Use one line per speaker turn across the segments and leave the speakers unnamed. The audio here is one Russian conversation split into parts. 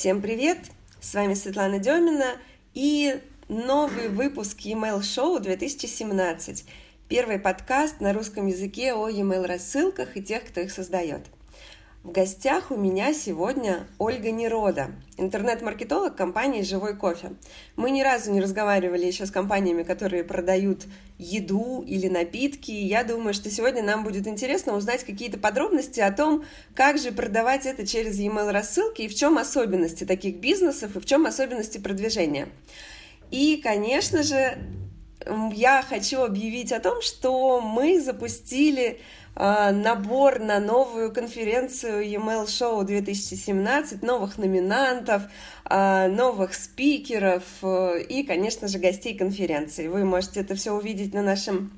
Всем привет! С вами Светлана Демина и новый выпуск e-mail шоу 2017. Первый подкаст на русском языке о e-mail рассылках и тех, кто их создает – в гостях у меня сегодня Ольга Нерода, интернет-маркетолог компании «Живой кофе». Мы ни разу не разговаривали еще с компаниями, которые продают еду или напитки. Я думаю, что сегодня нам будет интересно узнать какие-то подробности о том, как же продавать это через e-mail рассылки и в чем особенности таких бизнесов и в чем особенности продвижения. И, конечно же, я хочу объявить о том, что мы запустили набор на новую конференцию e-mail Show 2017, новых номинантов, а, новых спикеров э, и, конечно же, гостей конференции. Вы можете это все увидеть на нашем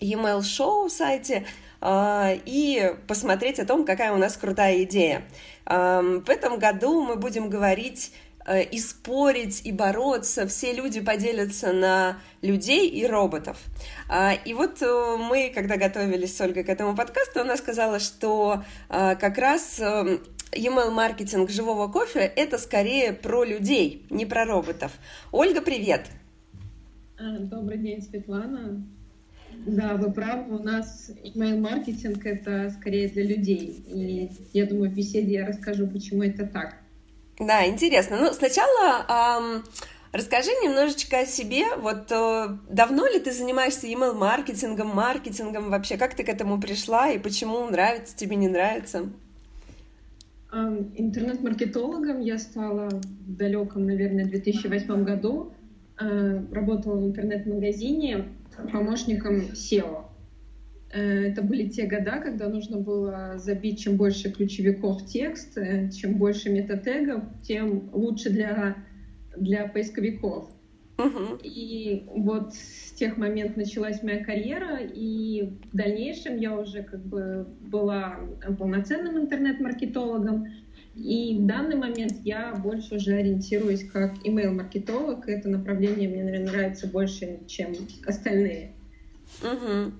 e-mail Show сайте а, и посмотреть о том, какая у нас крутая идея. В этом году мы будем говорить и спорить, и бороться. Все люди поделятся на людей и роботов. А, и вот э, мы, когда готовились с Ольгой к этому подкасту, она сказала, что э, как раз email-маркетинг живого кофе — это скорее про людей, не про роботов. Ольга, привет!
Добрый день, Светлана. Да, вы правы, у нас email-маркетинг — это скорее для людей. И я думаю, в беседе я расскажу, почему это так.
Да, интересно. Ну, сначала эм, расскажи немножечко о себе. Вот э, давно ли ты занимаешься email-маркетингом, маркетингом вообще? Как ты к этому пришла и почему нравится тебе, не нравится?
Интернет-маркетологом я стала в далеком, наверное, 2008 году. Э, работала в интернет-магазине помощником SEO. Э, это были те года, когда нужно было забить чем больше ключевиков в текст, э, чем больше метатегов, тем лучше для, для поисковиков. Uh-huh. И вот с тех моментов началась моя карьера, и в дальнейшем я уже как бы была полноценным интернет-маркетологом. И в данный момент я больше уже ориентируюсь как email-маркетолог. Это направление мне, наверное, нравится больше, чем остальные.
Uh-huh.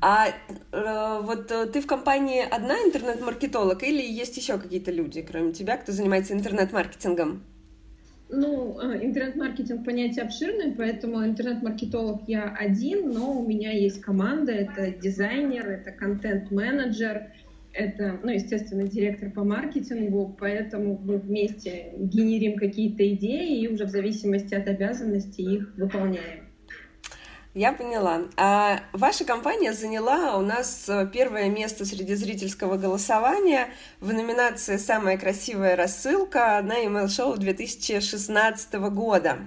А э, вот э, ты в компании одна интернет-маркетолог или есть еще какие-то люди, кроме тебя, кто занимается интернет-маркетингом?
Ну, э, интернет-маркетинг понятие обширное, поэтому интернет-маркетолог я один, но у меня есть команда, это дизайнер, это контент-менеджер, это, ну, естественно, директор по маркетингу, поэтому мы вместе генерим какие-то идеи и уже в зависимости от обязанностей их выполняем.
Я поняла. А ваша компания заняла у нас э, первое место среди зрительского голосования в номинации «Самая красивая рассылка» на email шоу 2016 года.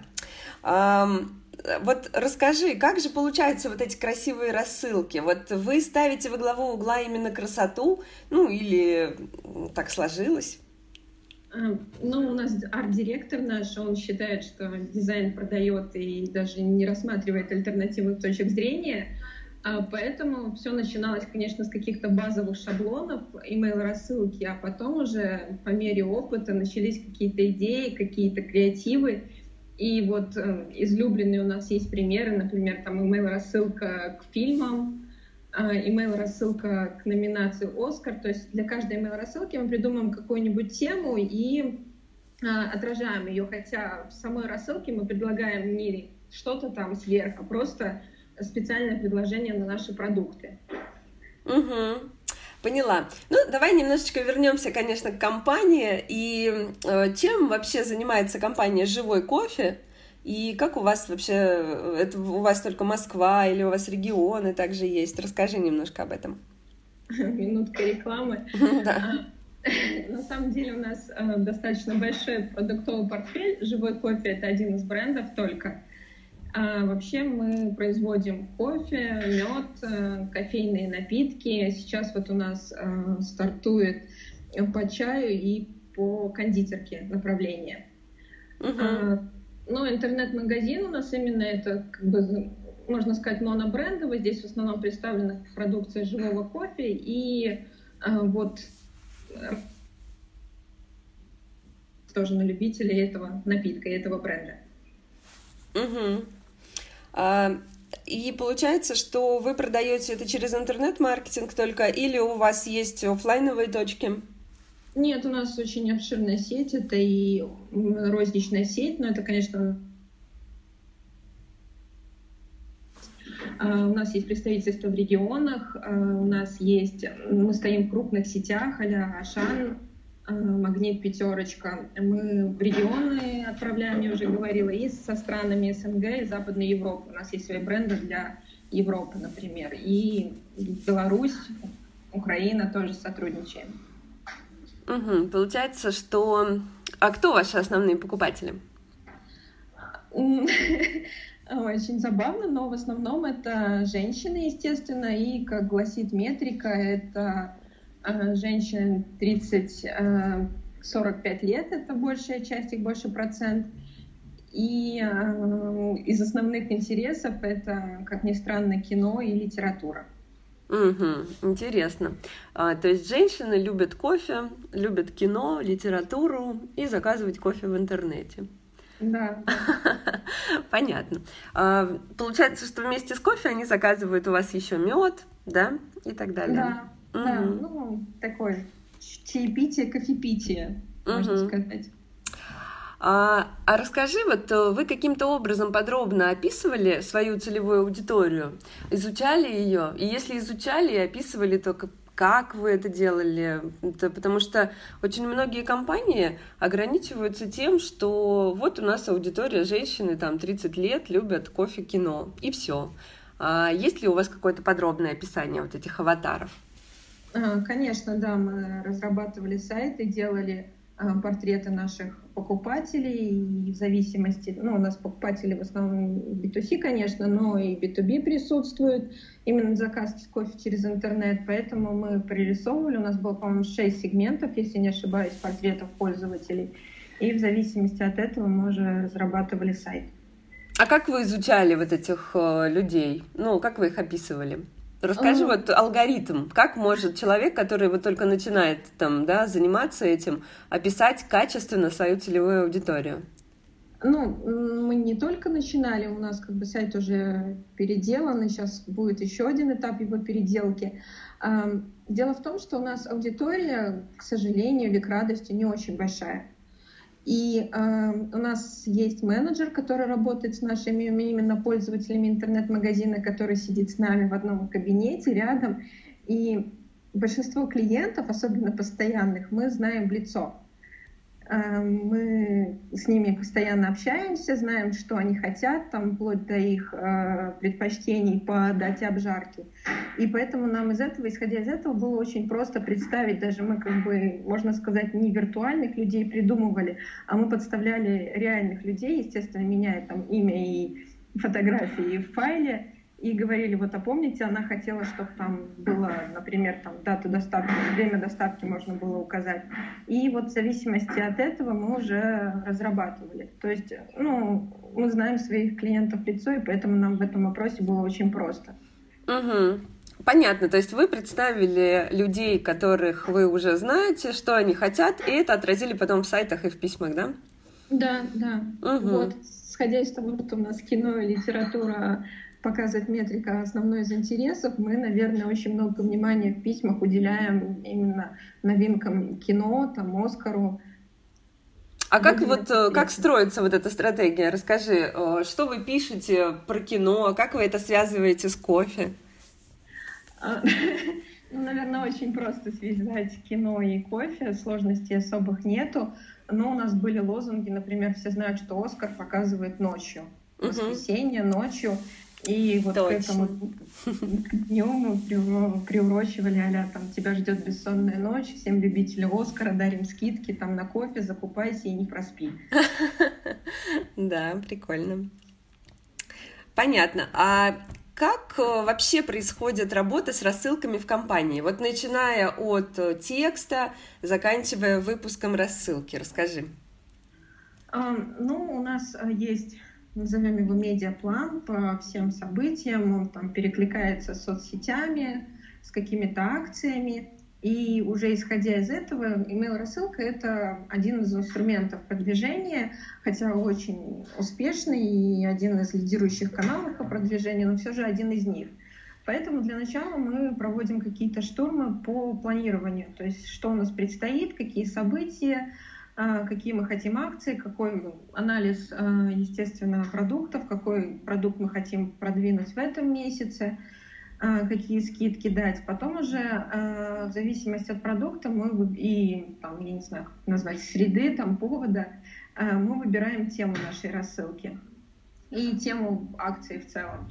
Вот расскажи, как же получаются вот эти красивые рассылки? Вот вы ставите во главу угла именно красоту, ну или так сложилось?
Эм, ну, у нас арт-директор наш, он считает, что дизайн продает и даже не рассматривает альтернативных точек зрения. А поэтому все начиналось, конечно, с каких-то базовых шаблонов, email-рассылки, а потом уже по мере опыта начались какие-то идеи, какие-то креативы. И вот э, излюбленные у нас есть примеры, например, там email-рассылка к фильмам, email рассылка к номинации Оскар. То есть для каждой email рассылки мы придумаем какую-нибудь тему и а, отражаем ее, хотя в самой рассылке мы предлагаем не что-то там сверху, а просто специальное предложение на наши продукты.
Угу. Поняла. Ну, давай немножечко вернемся, конечно, к компании. И э, чем вообще занимается компания «Живой кофе»? И как у вас вообще, это у вас только Москва или у вас регионы также есть? Расскажи немножко об этом.
Минутка рекламы. Да. А, на самом деле у нас э, достаточно большой продуктовый портфель. Живой кофе — это один из брендов только. А вообще мы производим кофе, мед, э, кофейные напитки. Сейчас вот у нас э, стартует по чаю и по кондитерке направление. Uh-huh. Ну, интернет-магазин у нас именно это, как бы, можно сказать, монобрендовый. Здесь в основном представлена продукция живого кофе и э, вот тоже на любителей этого напитка и этого бренда.
Угу. А, и получается, что вы продаете это через интернет-маркетинг только, или у вас есть офлайновые точки?
Нет, у нас очень обширная сеть, это и розничная сеть, но это, конечно, а, у нас есть представительство в регионах, а, у нас есть, мы стоим в крупных сетях, а Ашан, а, Магнит, Пятерочка. Мы в регионы отправляем, я уже говорила, и со странами СНГ и Западной Европы. У нас есть свои бренды для Европы, например. И Беларусь, Украина тоже сотрудничаем.
Угу. Получается, что... А кто ваши основные покупатели?
Очень забавно, но в основном это женщины, естественно, и, как гласит метрика, это э, женщин 30-45 э, лет, это большая часть, их больше процент. И э, из основных интересов это, как ни странно, кино и литература.
Угу, интересно. А, то есть женщины любят кофе, любят кино, литературу и заказывать кофе в интернете.
Да.
Понятно. А, получается, что вместе с кофе они заказывают у вас еще мед, да, и так далее.
Да, угу. да, ну, такое чаепитие, кофепитие, угу. можно сказать.
А, а расскажи, вот э, вы каким-то образом подробно описывали свою целевую аудиторию, изучали ее, и если изучали и описывали, то как вы это делали, это потому что очень многие компании ограничиваются тем, что вот у нас аудитория женщины, там 30 лет, любят кофе, кино, и все. А есть ли у вас какое-то подробное описание вот этих аватаров?
А, конечно, да, мы разрабатывали сайты, делали портреты наших покупателей, и в зависимости, ну, у нас покупатели в основном B2C, конечно, но и B2B присутствуют, именно заказ кофе через интернет, поэтому мы прорисовывали, у нас было, по-моему, 6 сегментов, если не ошибаюсь, портретов пользователей, и в зависимости от этого мы уже разрабатывали сайт.
А как вы изучали вот этих э, людей? Ну, как вы их описывали? Расскажи вот алгоритм, как может человек, который вот только начинает там, да, заниматься этим, описать качественно свою целевую аудиторию?
Ну, мы не только начинали, у нас как бы сайт уже переделан, и сейчас будет еще один этап его переделки. Дело в том, что у нас аудитория, к сожалению или к радости, не очень большая. И э, у нас есть менеджер, который работает с нашими именно пользователями интернет-магазина, который сидит с нами в одном кабинете рядом. И большинство клиентов, особенно постоянных, мы знаем в лицо. Эм, мы с ними постоянно общаемся, знаем, что они хотят, там, вплоть до их э, предпочтений по дате обжарки. И поэтому нам из этого, исходя из этого, было очень просто представить, даже мы, как бы, можно сказать, не виртуальных людей придумывали, а мы подставляли реальных людей, естественно, меняя там имя и фотографии в файле, и говорили, вот, а помните, она хотела, чтобы там было, например, там дату доставки, время доставки можно было указать. И вот в зависимости от этого мы уже разрабатывали. То есть, ну, мы знаем своих клиентов лицо, и поэтому нам в этом вопросе было очень просто.
Угу. Понятно, то есть вы представили людей, которых вы уже знаете, что они хотят, и это отразили потом в сайтах и в письмах, да?
Да, да. Угу. Вот, сходя из того, что у нас кино и литература показывает метрика основной из интересов, мы, наверное, очень много внимания в письмах уделяем именно новинкам кино, там, Оскару.
А как вот э, как строится вот эта стратегия? Расскажи, э, что вы пишете про кино, как вы это связываете с кофе?
А, ну, наверное, очень просто связать кино и кофе, сложностей особых нету. Но у нас были лозунги, например, все знают, что Оскар показывает ночью, воскресенье ночью. И вот Точно. к этому дню мы приурочивали, а там тебя ждет бессонная ночь, всем любителям Оскара дарим скидки там на кофе, закупайся и не проспи.
Да, прикольно. Понятно. А как э, вообще происходит работа с рассылками в компании? Вот начиная от э, текста, заканчивая выпуском рассылки. Расскажи.
Ну, у нас э, есть назовем его медиаплан по всем событиям, он там перекликается с соцсетями, с какими-то акциями. И уже исходя из этого, email-рассылка — это один из инструментов продвижения, хотя очень успешный и один из лидирующих каналов по продвижению, но все же один из них. Поэтому для начала мы проводим какие-то штурмы по планированию, то есть что у нас предстоит, какие события, какие мы хотим акции, какой анализ, а, естественно, продуктов, какой продукт мы хотим продвинуть в этом месяце, а, какие скидки дать. Потом уже в зависимости от продукта мы и, там, я не знаю, как назвать, среды, там, повода, мы выбираем тему нашей рассылки и тему акции в целом.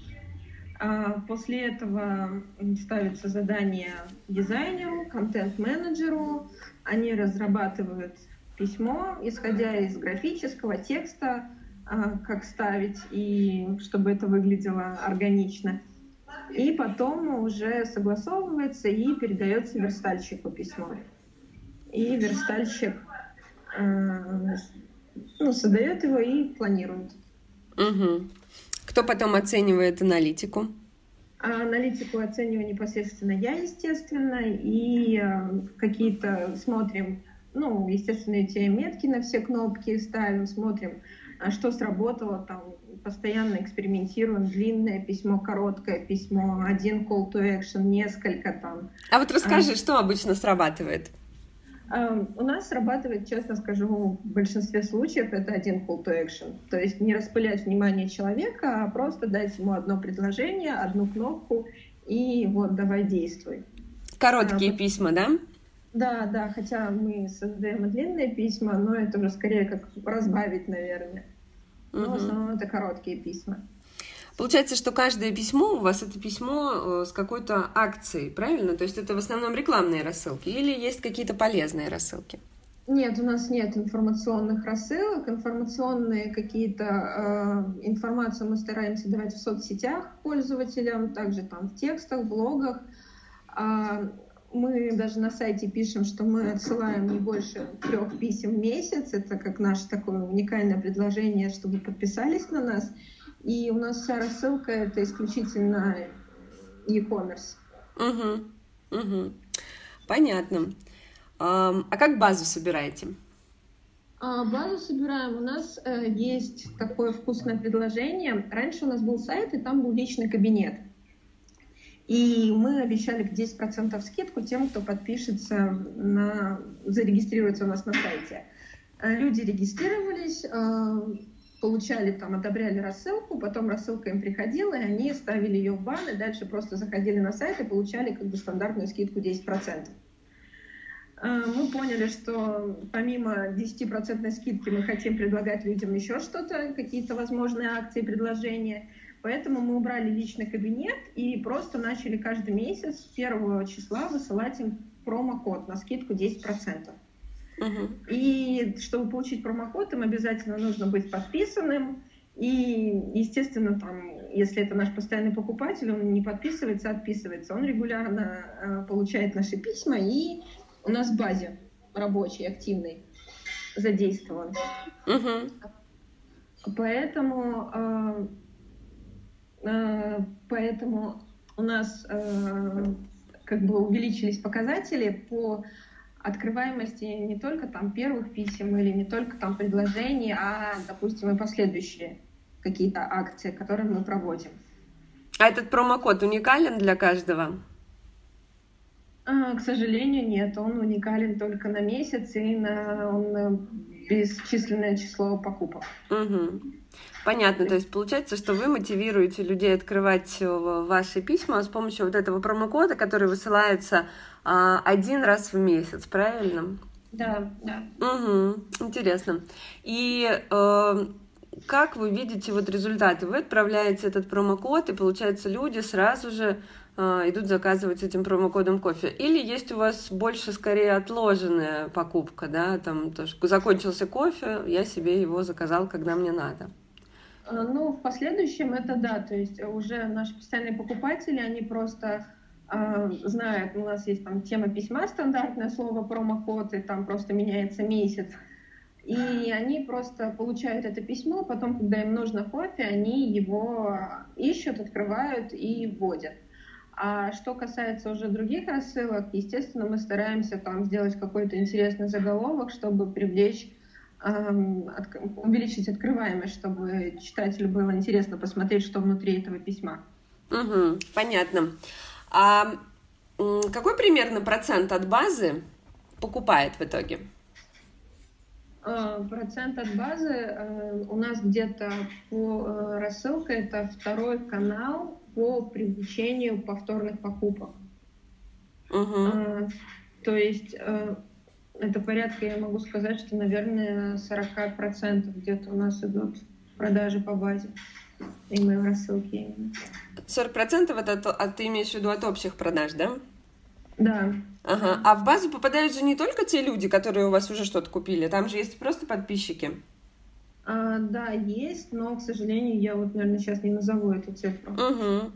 После этого ставится задание дизайнеру, контент-менеджеру. Они разрабатывают письмо, исходя из графического текста, а, как ставить, и чтобы это выглядело органично. И потом уже согласовывается и передается верстальщику письмо. И верстальщик э, ну, создает его и планирует.
Угу. Кто потом оценивает аналитику?
А аналитику оцениваю непосредственно я, естественно, и э, какие-то смотрим ну, естественно, эти метки на все кнопки ставим, смотрим, а что сработало, там, постоянно экспериментируем, длинное письмо, короткое письмо, один call to action, несколько там.
А вот расскажи, а, что обычно срабатывает?
А, у нас срабатывает, честно скажу, в большинстве случаев это один call to action. То есть не распылять внимание человека, а просто дать ему одно предложение, одну кнопку и вот давай действуй.
Короткие а, письма, да?
Да, да, хотя мы создаем длинные письма, но это уже скорее как разбавить, наверное. Но угу. в основном это короткие письма.
Получается, что каждое письмо у вас это письмо э, с какой-то акцией, правильно? То есть это в основном рекламные рассылки или есть какие-то полезные рассылки?
Нет, у нас нет информационных рассылок. Информационные какие-то э, информацию мы стараемся давать в соцсетях пользователям, также там в текстах, блогах. А мы даже на сайте пишем, что мы отсылаем не больше трех писем в месяц. Это как наше такое уникальное предложение, чтобы подписались на нас. И у нас вся рассылка это исключительно e-commerce.
Угу, угу. Понятно. А как базу собираете?
А, базу собираем. У нас э, есть такое вкусное предложение. Раньше у нас был сайт, и там был личный кабинет. И мы обещали 10% скидку тем, кто подпишется на, зарегистрируется у нас на сайте. Э, люди регистрировались, э, получали там, одобряли рассылку, потом рассылка им приходила, и они ставили ее в бан, и дальше просто заходили на сайт и получали как бы стандартную скидку 10%. Э, мы поняли, что помимо 10% скидки мы хотим предлагать людям еще что-то, какие-то возможные акции, предложения – Поэтому мы убрали личный кабинет и просто начали каждый месяц с первого числа высылать им промокод на скидку 10%. Угу. И чтобы получить промокод, им обязательно нужно быть подписанным. И, естественно, там, если это наш постоянный покупатель, он не подписывается, а отписывается. Он регулярно э, получает наши письма и у нас в базе рабочей, активной задействован. Угу. Поэтому э, Э, поэтому у нас э, как бы увеличились показатели по открываемости не только там первых писем или не только там предложений, а, допустим, и последующие какие-то акции, которые мы проводим.
А этот промокод уникален для каждого?
А, к сожалению, нет. Он уникален только на месяц и на, он на бесчисленное число покупок.
Угу. Понятно, то есть получается, что вы мотивируете людей открывать э, ваши письма с помощью вот этого промокода, который высылается а, один раз в месяц, правильно?
Да, да.
Угу, интересно. И э, как вы видите вот результаты? Вы отправляете этот промокод, и получается люди сразу же э, идут заказывать этим промокодом кофе. Или есть у вас больше скорее отложенная покупка, да, там тоже закончился кофе, я себе его заказал, когда мне надо.
Э, ну, в последующем это да, то есть уже наши постоянные покупатели, они просто э, знают, у нас есть там тема письма стандартное слово промокод, и там просто меняется месяц. И они просто получают это письмо, потом, когда им нужно кофе, они его ищут, открывают и вводят. А что касается уже других рассылок, естественно, мы стараемся там сделать какой-то интересный заголовок, чтобы привлечь увеличить открываемость, чтобы читателю было интересно посмотреть, что внутри этого письма.
Угу, понятно. А какой примерно процент от базы покупает в итоге?
А, процент от базы э, у нас где-то по э, рассылке это второй канал по привлечению повторных покупок.
Угу.
То есть э, это порядка, я могу сказать, что, наверное, 40% где-то у нас идут продажи по базе. Email рассылки именно.
40% это а ты имеешь в виду от общих продаж, да?
Да.
Ага. А в базу попадают же не только те люди, которые у вас уже что-то купили, там же есть просто подписчики.
А, да, есть, но, к сожалению, я вот, наверное, сейчас не назову эту цифру.
Угу.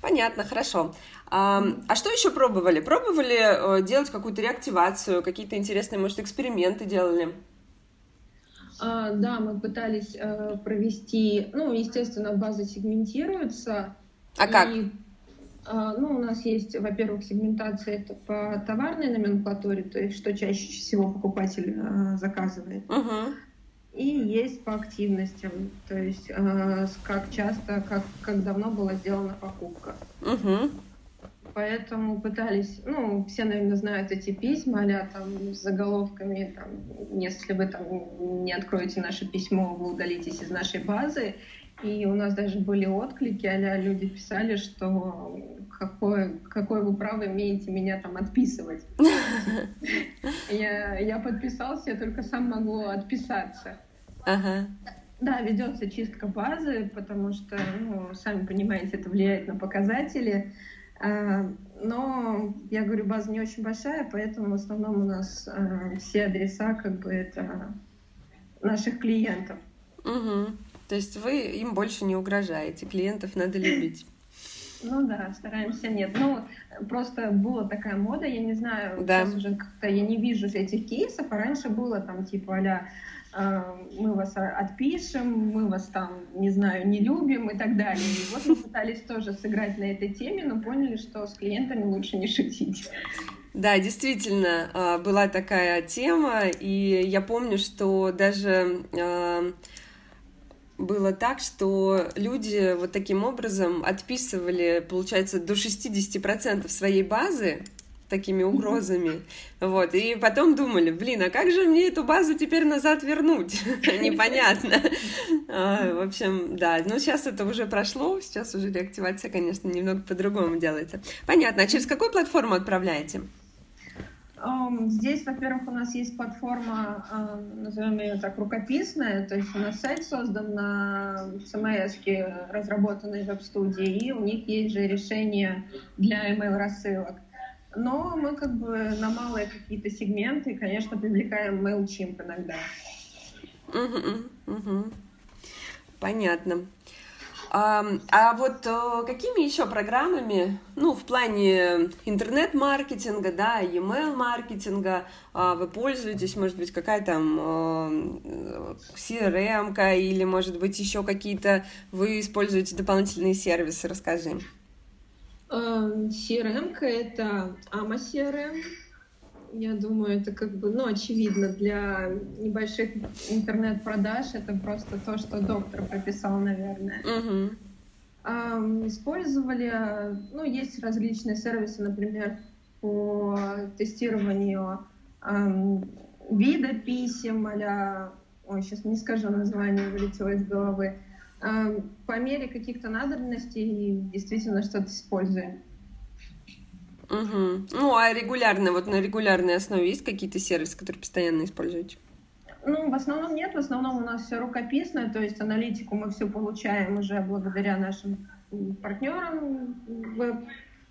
Понятно, хорошо. А, а что еще пробовали? Пробовали э, делать какую-то реактивацию, какие-то интересные, может, эксперименты делали?
А, да, мы пытались а, провести, ну, естественно, базы сегментируются.
А и, как?
Ну, у нас есть, во-первых, сегментация это по товарной номенклатуре, то есть что чаще всего покупатель а, заказывает.
Угу.
И есть по активностям, то есть а, как часто, как, как давно была сделана покупка.
Угу
поэтому пытались, ну, все, наверное, знают эти письма, а там с заголовками, там, если вы там не откроете наше письмо, вы удалитесь из нашей базы. И у нас даже были отклики, а люди писали, что какое, какое вы право имеете меня там отписывать. Я, я подписался, я только сам могу отписаться.
Ага.
Да, ведется чистка базы, потому что, ну, сами понимаете, это влияет на показатели. А, но, я говорю, база не очень большая, поэтому в основном у нас а, все адреса как бы это наших клиентов.
Угу. То есть вы им больше не угрожаете, клиентов надо любить.
Ну да, стараемся нет. Ну, просто была такая мода, я не знаю,
да.
сейчас уже как-то я не вижу этих кейсов, а раньше было там типа а мы вас отпишем, мы вас там, не знаю, не любим и так далее. И вот мы пытались тоже сыграть на этой теме, но поняли, что с клиентами лучше не шутить.
Да, действительно, а, была такая тема, и я помню, что даже а, было так, что люди вот таким образом отписывали, получается, до 60% своей базы, такими угрозами. Вот. И потом думали, блин, а как же мне эту базу теперь назад вернуть? Непонятно. А, в общем, да. Но сейчас это уже прошло, сейчас уже реактивация, конечно, немного по-другому делается. Понятно. А через какую платформу отправляете?
Здесь, во-первых, у нас есть платформа, назовем ее так, рукописная, то есть у нас сайт создан на CMS, разработанной веб-студии, и у них есть же решение для email-рассылок. Но мы как бы на малые какие-то сегменты, конечно, привлекаем MailChimp иногда.
Угу, угу. Понятно. А, вот а, какими еще программами, ну, в плане интернет-маркетинга, да, e-mail маркетинга а, вы пользуетесь, может быть, какая там а, CRM или, может быть, еще какие-то вы используете дополнительные сервисы, расскажи.
CRM это AMA CRM. Я думаю, это как бы, ну, очевидно, для небольших интернет-продаж это просто то, что доктор прописал, наверное.
Uh-huh.
Использовали, ну, есть различные сервисы, например, по тестированию вида писем, а ой, сейчас не скажу название, вылетело из головы, по мере каких-то надобностей действительно что-то используем.
Угу. Ну, а регулярно, вот на регулярной основе есть какие-то сервисы, которые постоянно используете?
Ну, в основном нет, в основном у нас все рукописное, то есть аналитику мы все получаем уже благодаря нашим партнерам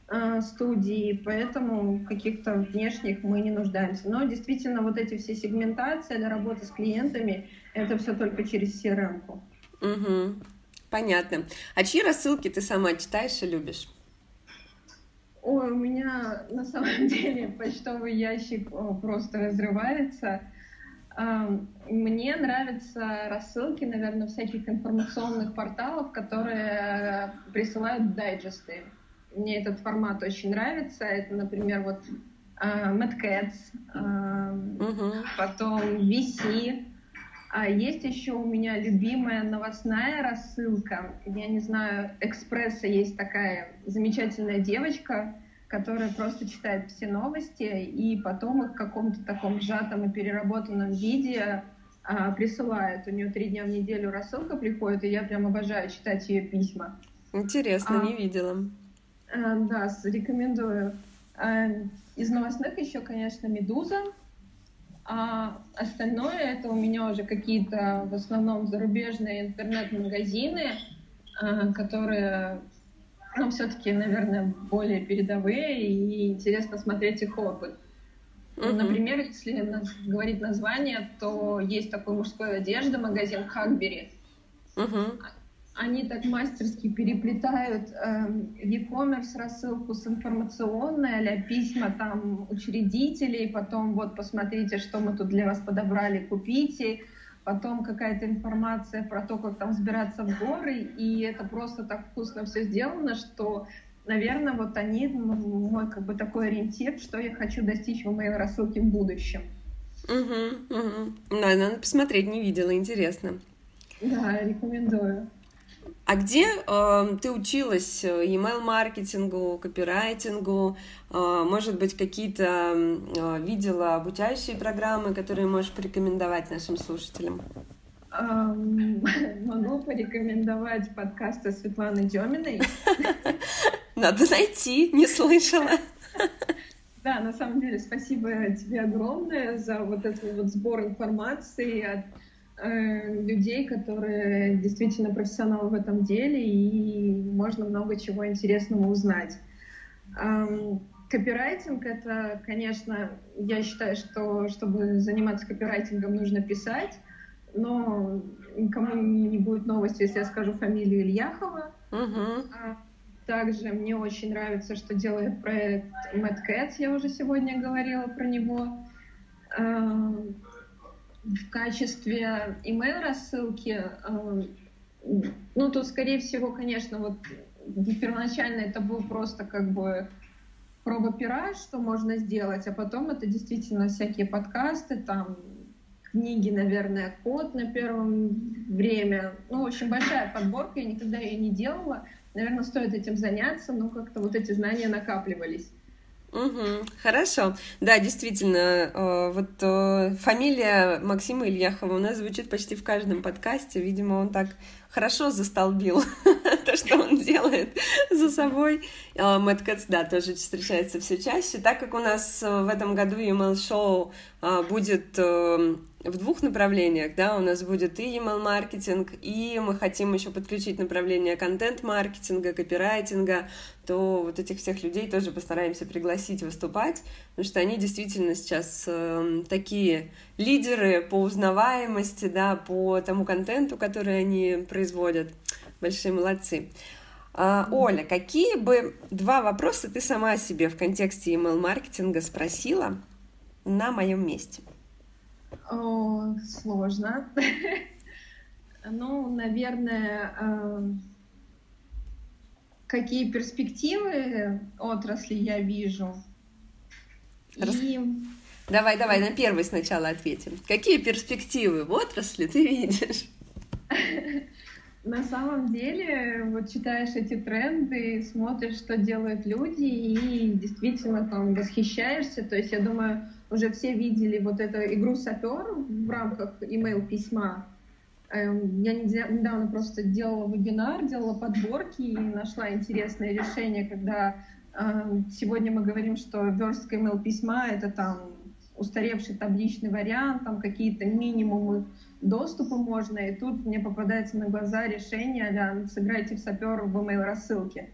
веб-студии, поэтому каких-то внешних мы не нуждаемся. Но действительно вот эти все сегментации для работы с клиентами, это все только через CRM-ку.
Угу. Понятно. А чьи рассылки ты сама читаешь и любишь?
Ой, у меня на самом деле почтовый ящик просто разрывается. Мне нравятся рассылки, наверное, всяких информационных порталов, которые присылают дайджесты. Мне этот формат очень нравится. Это, например, вот uh, Mad Cats, uh,
uh-huh.
потом VC, А есть еще у меня любимая новостная рассылка. Я не знаю, Экспресса есть такая замечательная девочка, которая просто читает все новости и потом их в каком-то таком сжатом и переработанном виде а, присылает. У нее три дня в неделю рассылка приходит, и я прям обожаю читать ее письма.
Интересно, а, не видела.
А, да, рекомендую. А, из новостных еще, конечно, «Медуза», а остальное это у меня уже какие-то в основном зарубежные интернет-магазины, а, которые, ну, все-таки, наверное, более передовые и интересно смотреть их опыт. Uh-huh. Например, если говорить название, то есть такой мужской одежды магазин Хагбери. Uh-huh они так мастерски переплетают э, e-commerce рассылку с информационной, а письма там учредителей, потом вот посмотрите, что мы тут для вас подобрали, купите, потом какая-то информация про то, как там сбираться в горы, и это просто так вкусно все сделано, что, наверное, вот они мой как бы такой ориентир, что я хочу достичь в моей рассылке в будущем.
Угу, угу. Да, надо посмотреть, не видела, интересно.
Да, рекомендую.
А где э, ты училась email-маркетингу, копирайтингу? Э, может быть, какие-то э, видела обучающие программы, которые можешь порекомендовать нашим слушателям?
Могу порекомендовать подкасты Светланы Деминой.
Надо найти, не слышала.
Да, на самом деле, спасибо тебе огромное за вот этот вот сбор информации от людей, которые действительно профессионалы в этом деле, и можно много чего интересного узнать. Копирайтинг — это, конечно, я считаю, что чтобы заниматься копирайтингом, нужно писать, но никому не будет новости, если я скажу фамилию Ильяхова. Uh-huh. Также мне очень нравится, что делает проект Mad Cats, я уже сегодня говорила про него в качестве email рассылки, э, ну, тут, скорее всего, конечно, вот первоначально это был просто как бы проба пера, что можно сделать, а потом это действительно всякие подкасты, там, книги, наверное, код на первом время. Ну, общем, большая подборка, я никогда ее не делала. Наверное, стоит этим заняться, но как-то вот эти знания накапливались.
Угу, хорошо. Да, действительно, э, вот э, фамилия Максима Ильяхова у нас звучит почти в каждом подкасте. Видимо, он так хорошо застолбил то, что он делает за собой. Э, Мэтт Кэтс, да, тоже встречается все чаще. Так как у нас в этом году email шоу будет в двух направлениях, да, у нас будет и email маркетинг, и мы хотим еще подключить направление контент-маркетинга, копирайтинга, то вот этих всех людей тоже постараемся пригласить выступать, потому что они действительно сейчас э, такие лидеры по узнаваемости, да, по тому контенту, который они производят. Большие молодцы. А, Оля, какие бы два вопроса ты сама себе в контексте email-маркетинга спросила на моем месте?
О, сложно. Ну, наверное, э, какие перспективы отрасли я вижу.
И... Давай, давай, на первый сначала ответим. Какие перспективы в отрасли ты видишь?
На самом деле, вот читаешь эти тренды, смотришь, что делают люди, и действительно там восхищаешься. То есть, я думаю, уже все видели вот эту игру сапер в рамках email письма. Эм, я недавно просто делала вебинар, делала подборки и нашла интересное решение, когда эм, сегодня мы говорим, что верстка email письма это там устаревший табличный вариант, там какие-то минимумы доступа можно, и тут мне попадается на глаза решение, а сыграйте в сапер в email рассылке.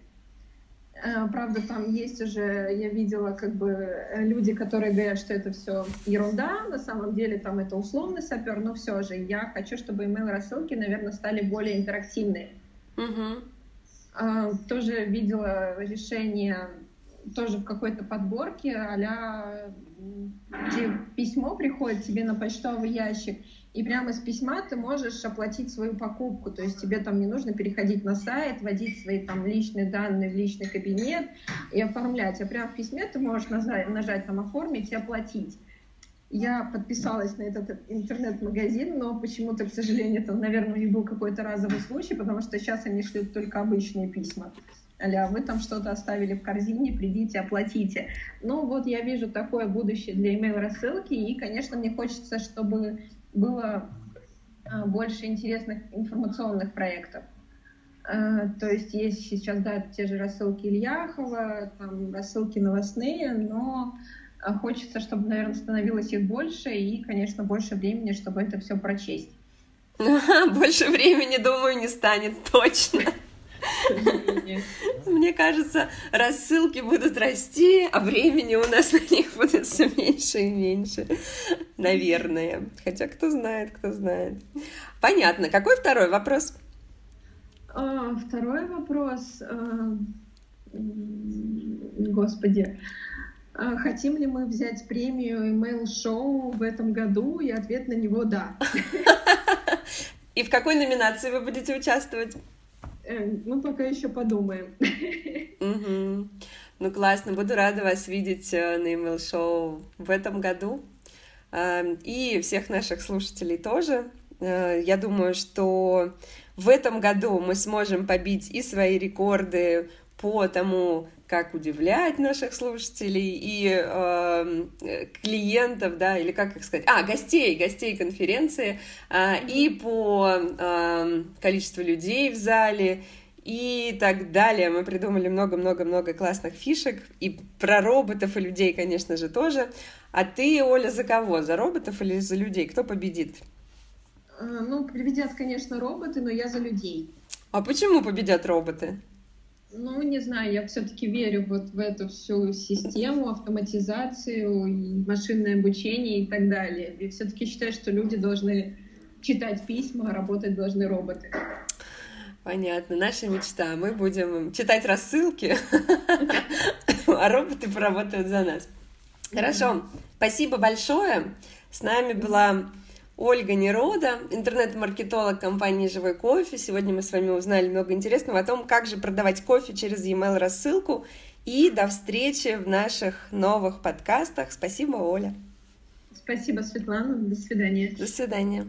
Э, правда, там есть уже, я видела, как бы э, люди, которые говорят, что это все ерунда, на самом деле там это условный сапер, но все же я хочу, чтобы email рассылки, наверное, стали более интерактивные. Uh-huh. Тоже видела решение тоже в какой-то подборке, а письмо приходит тебе на почтовый ящик, и прямо из письма ты можешь оплатить свою покупку, то есть тебе там не нужно переходить на сайт, вводить свои там личные данные в личный кабинет и оформлять, а прямо в письме ты можешь нажать, нажать там оформить и оплатить. я подписалась на этот интернет-магазин, но почему-то, к сожалению, это, наверное, у них был какой-то разовый случай, потому что сейчас они шлют только обычные письма. Аля, вы там что-то оставили в корзине, придите, оплатите. Ну вот я вижу такое будущее для email рассылки, и, конечно, мне хочется, чтобы было а, больше интересных информационных проектов. А, то есть есть сейчас, да, те же рассылки Ильяхова, там рассылки новостные, но а, хочется, чтобы, наверное, становилось их больше и, конечно, больше времени, чтобы это все прочесть.
Больше времени, думаю, не станет точно. Мне кажется, рассылки будут расти, а времени у нас на них будет все меньше и меньше. Наверное. Хотя кто знает, кто знает. Понятно. Какой второй вопрос?
А, второй вопрос. А, господи. А хотим ли мы взять премию Email Show в этом году? И ответ на него да.
И в какой номинации вы будете участвовать?
Э, мы пока еще подумаем.
Ну классно, буду рада вас видеть э, на Email Show в этом году. Эм, и всех наших слушателей тоже. Э, я думаю, что в этом году мы сможем побить и свои рекорды по тому, как удивлять наших слушателей и э, клиентов, да, или как их сказать, а, гостей, гостей конференции, э, и по э, количеству людей в зале, и так далее. Мы придумали много-много-много классных фишек, и про роботов и людей, конечно же, тоже. А ты, Оля, за кого? За роботов или за людей? Кто победит?
Э, ну, победят, конечно, роботы, но я за людей.
А почему победят роботы?
Ну, не знаю, я все-таки верю вот в эту всю систему, автоматизацию, машинное обучение и так далее. И все-таки считаю, что люди должны читать письма, а работать должны роботы.
Понятно, наша мечта. Мы будем читать рассылки, а роботы поработают за нас. Хорошо, спасибо большое. С нами была Ольга Нерода, интернет-маркетолог компании «Живой кофе». Сегодня мы с вами узнали много интересного о том, как же продавать кофе через e-mail рассылку. И до встречи в наших новых подкастах. Спасибо, Оля.
Спасибо, Светлана. До свидания.
До свидания.